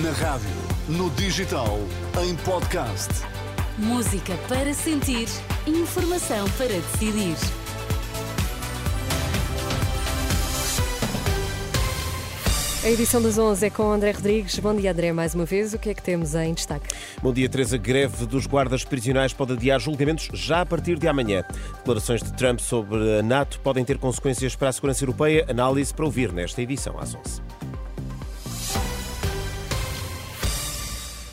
Na rádio, no digital, em podcast. Música para sentir, informação para decidir. A edição das 11 é com André Rodrigues. Bom dia, André, mais uma vez. O que é que temos em destaque? Bom dia, Teresa. Greve dos guardas prisionais pode adiar julgamentos já a partir de amanhã. Declarações de Trump sobre a NATO podem ter consequências para a segurança europeia. Análise para ouvir nesta edição às 11.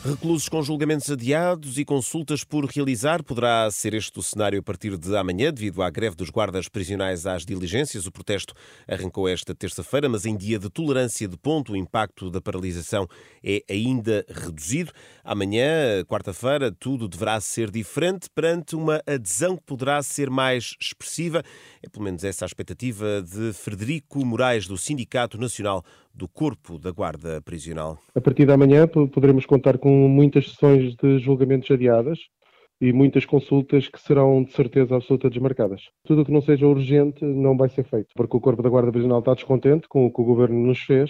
Reclusos com julgamentos adiados e consultas por realizar. Poderá ser este o cenário a partir de amanhã, devido à greve dos guardas prisionais às diligências. O protesto arrancou esta terça-feira, mas em dia de tolerância de ponto, o impacto da paralisação é ainda reduzido. Amanhã, quarta-feira, tudo deverá ser diferente perante uma adesão que poderá ser mais expressiva. É pelo menos essa a expectativa de Frederico Moraes, do Sindicato Nacional do Corpo da Guarda Prisional. A partir de amanhã poderemos contar com muitas sessões de julgamentos adiadas e muitas consultas que serão de certeza absoluta desmarcadas. Tudo o que não seja urgente não vai ser feito, porque o Corpo da Guarda Prisional está descontente com o que o Governo nos fez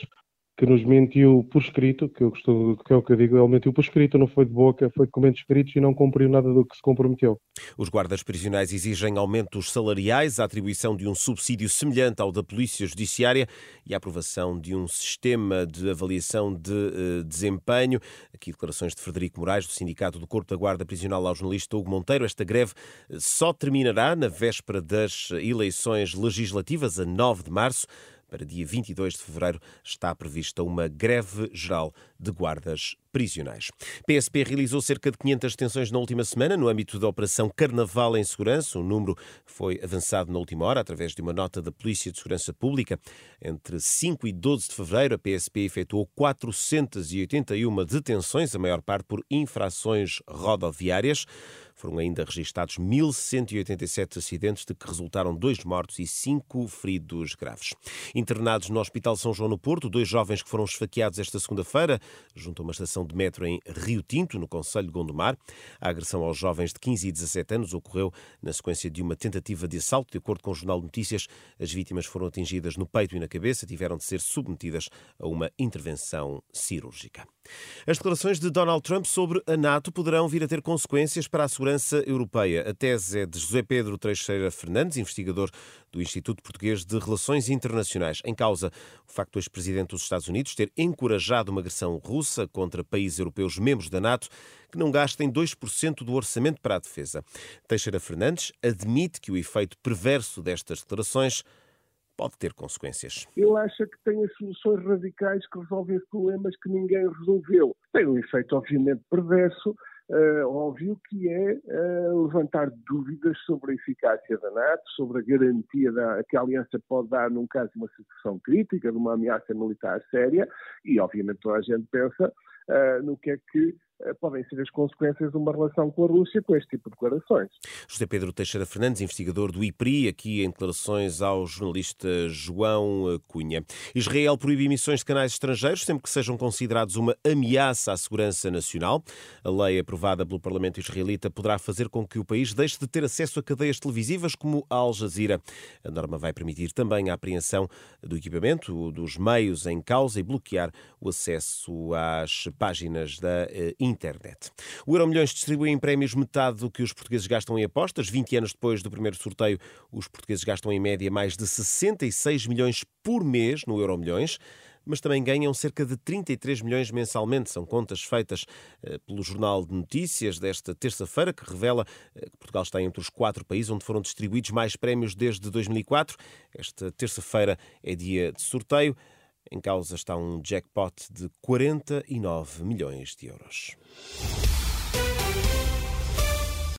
que nos mentiu por escrito, que, eu costumo, que é o que eu digo, ele mentiu por escrito, não foi de boca, foi de comentos escritos e não cumpriu nada do que se comprometeu. Os guardas prisionais exigem aumentos salariais, a atribuição de um subsídio semelhante ao da Polícia Judiciária e a aprovação de um sistema de avaliação de uh, desempenho. Aqui declarações de Frederico Moraes, do Sindicato do Corpo da Guarda Prisional, ao jornalista Hugo Monteiro. Esta greve eh, só terminará na véspera das eleições legislativas, a 9 de março. Para dia 22 de fevereiro está prevista uma greve geral de guardas prisionais. PSP realizou cerca de 500 detenções na última semana no âmbito da Operação Carnaval em Segurança. O número foi avançado na última hora através de uma nota da Polícia de Segurança Pública. Entre 5 e 12 de fevereiro, a PSP efetuou 481 detenções, a maior parte por infrações rodoviárias. Foram ainda registados 1.187 acidentes, de que resultaram dois mortos e cinco feridos graves. Internados no Hospital São João no Porto, dois jovens que foram esfaqueados esta segunda-feira, junto a uma estação de metro em Rio Tinto, no Conselho de Gondomar. A agressão aos jovens de 15 e 17 anos ocorreu na sequência de uma tentativa de assalto. De acordo com o Jornal de Notícias, as vítimas foram atingidas no peito e na cabeça, tiveram de ser submetidas a uma intervenção cirúrgica. As declarações de Donald Trump sobre a NATO poderão vir a ter consequências para a segurança europeia. A tese é de José Pedro Teixeira Fernandes, investigador do Instituto Português de Relações Internacionais. Em causa, o facto do ex-presidente dos Estados Unidos ter encorajado uma agressão russa contra países europeus membros da NATO que não gastem 2% do orçamento para a defesa. Teixeira Fernandes admite que o efeito perverso destas declarações pode ter consequências. Ele acha que tem as soluções radicais que resolvem problemas que ninguém resolveu. Tem um efeito, obviamente, perverso, Uh, óbvio que é uh, levantar dúvidas sobre a eficácia da NATO, sobre a garantia da, que a aliança pode dar num caso de uma situação crítica, de uma ameaça militar séria, e obviamente toda a gente pensa uh, no que é que podem ser as consequências de uma relação com a Rússia com este tipo de declarações. José Pedro Teixeira Fernandes, investigador do IPRI, aqui em declarações ao jornalista João eh, Cunha. Israel proíbe emissões de canais estrangeiros sempre que sejam considerados uma ameaça à segurança nacional. A lei aprovada pelo Parlamento israelita poderá fazer com que o país deixe de ter acesso a cadeias televisivas como a Al Jazeera. A norma vai permitir também a apreensão do equipamento, dos meios em causa e bloquear o acesso às páginas da internet eh, internet. O Euromilhões distribui em prémios metade do que os portugueses gastam em apostas. 20 anos depois do primeiro sorteio, os portugueses gastam em média mais de 66 milhões por mês no Euromilhões mas também ganham cerca de 33 milhões mensalmente. São contas feitas eh, pelo Jornal de Notícias desta terça-feira, que revela eh, que Portugal está entre os quatro países onde foram distribuídos mais prémios desde 2004. Esta terça-feira é dia de sorteio. Em causa está um jackpot de 49 milhões de euros.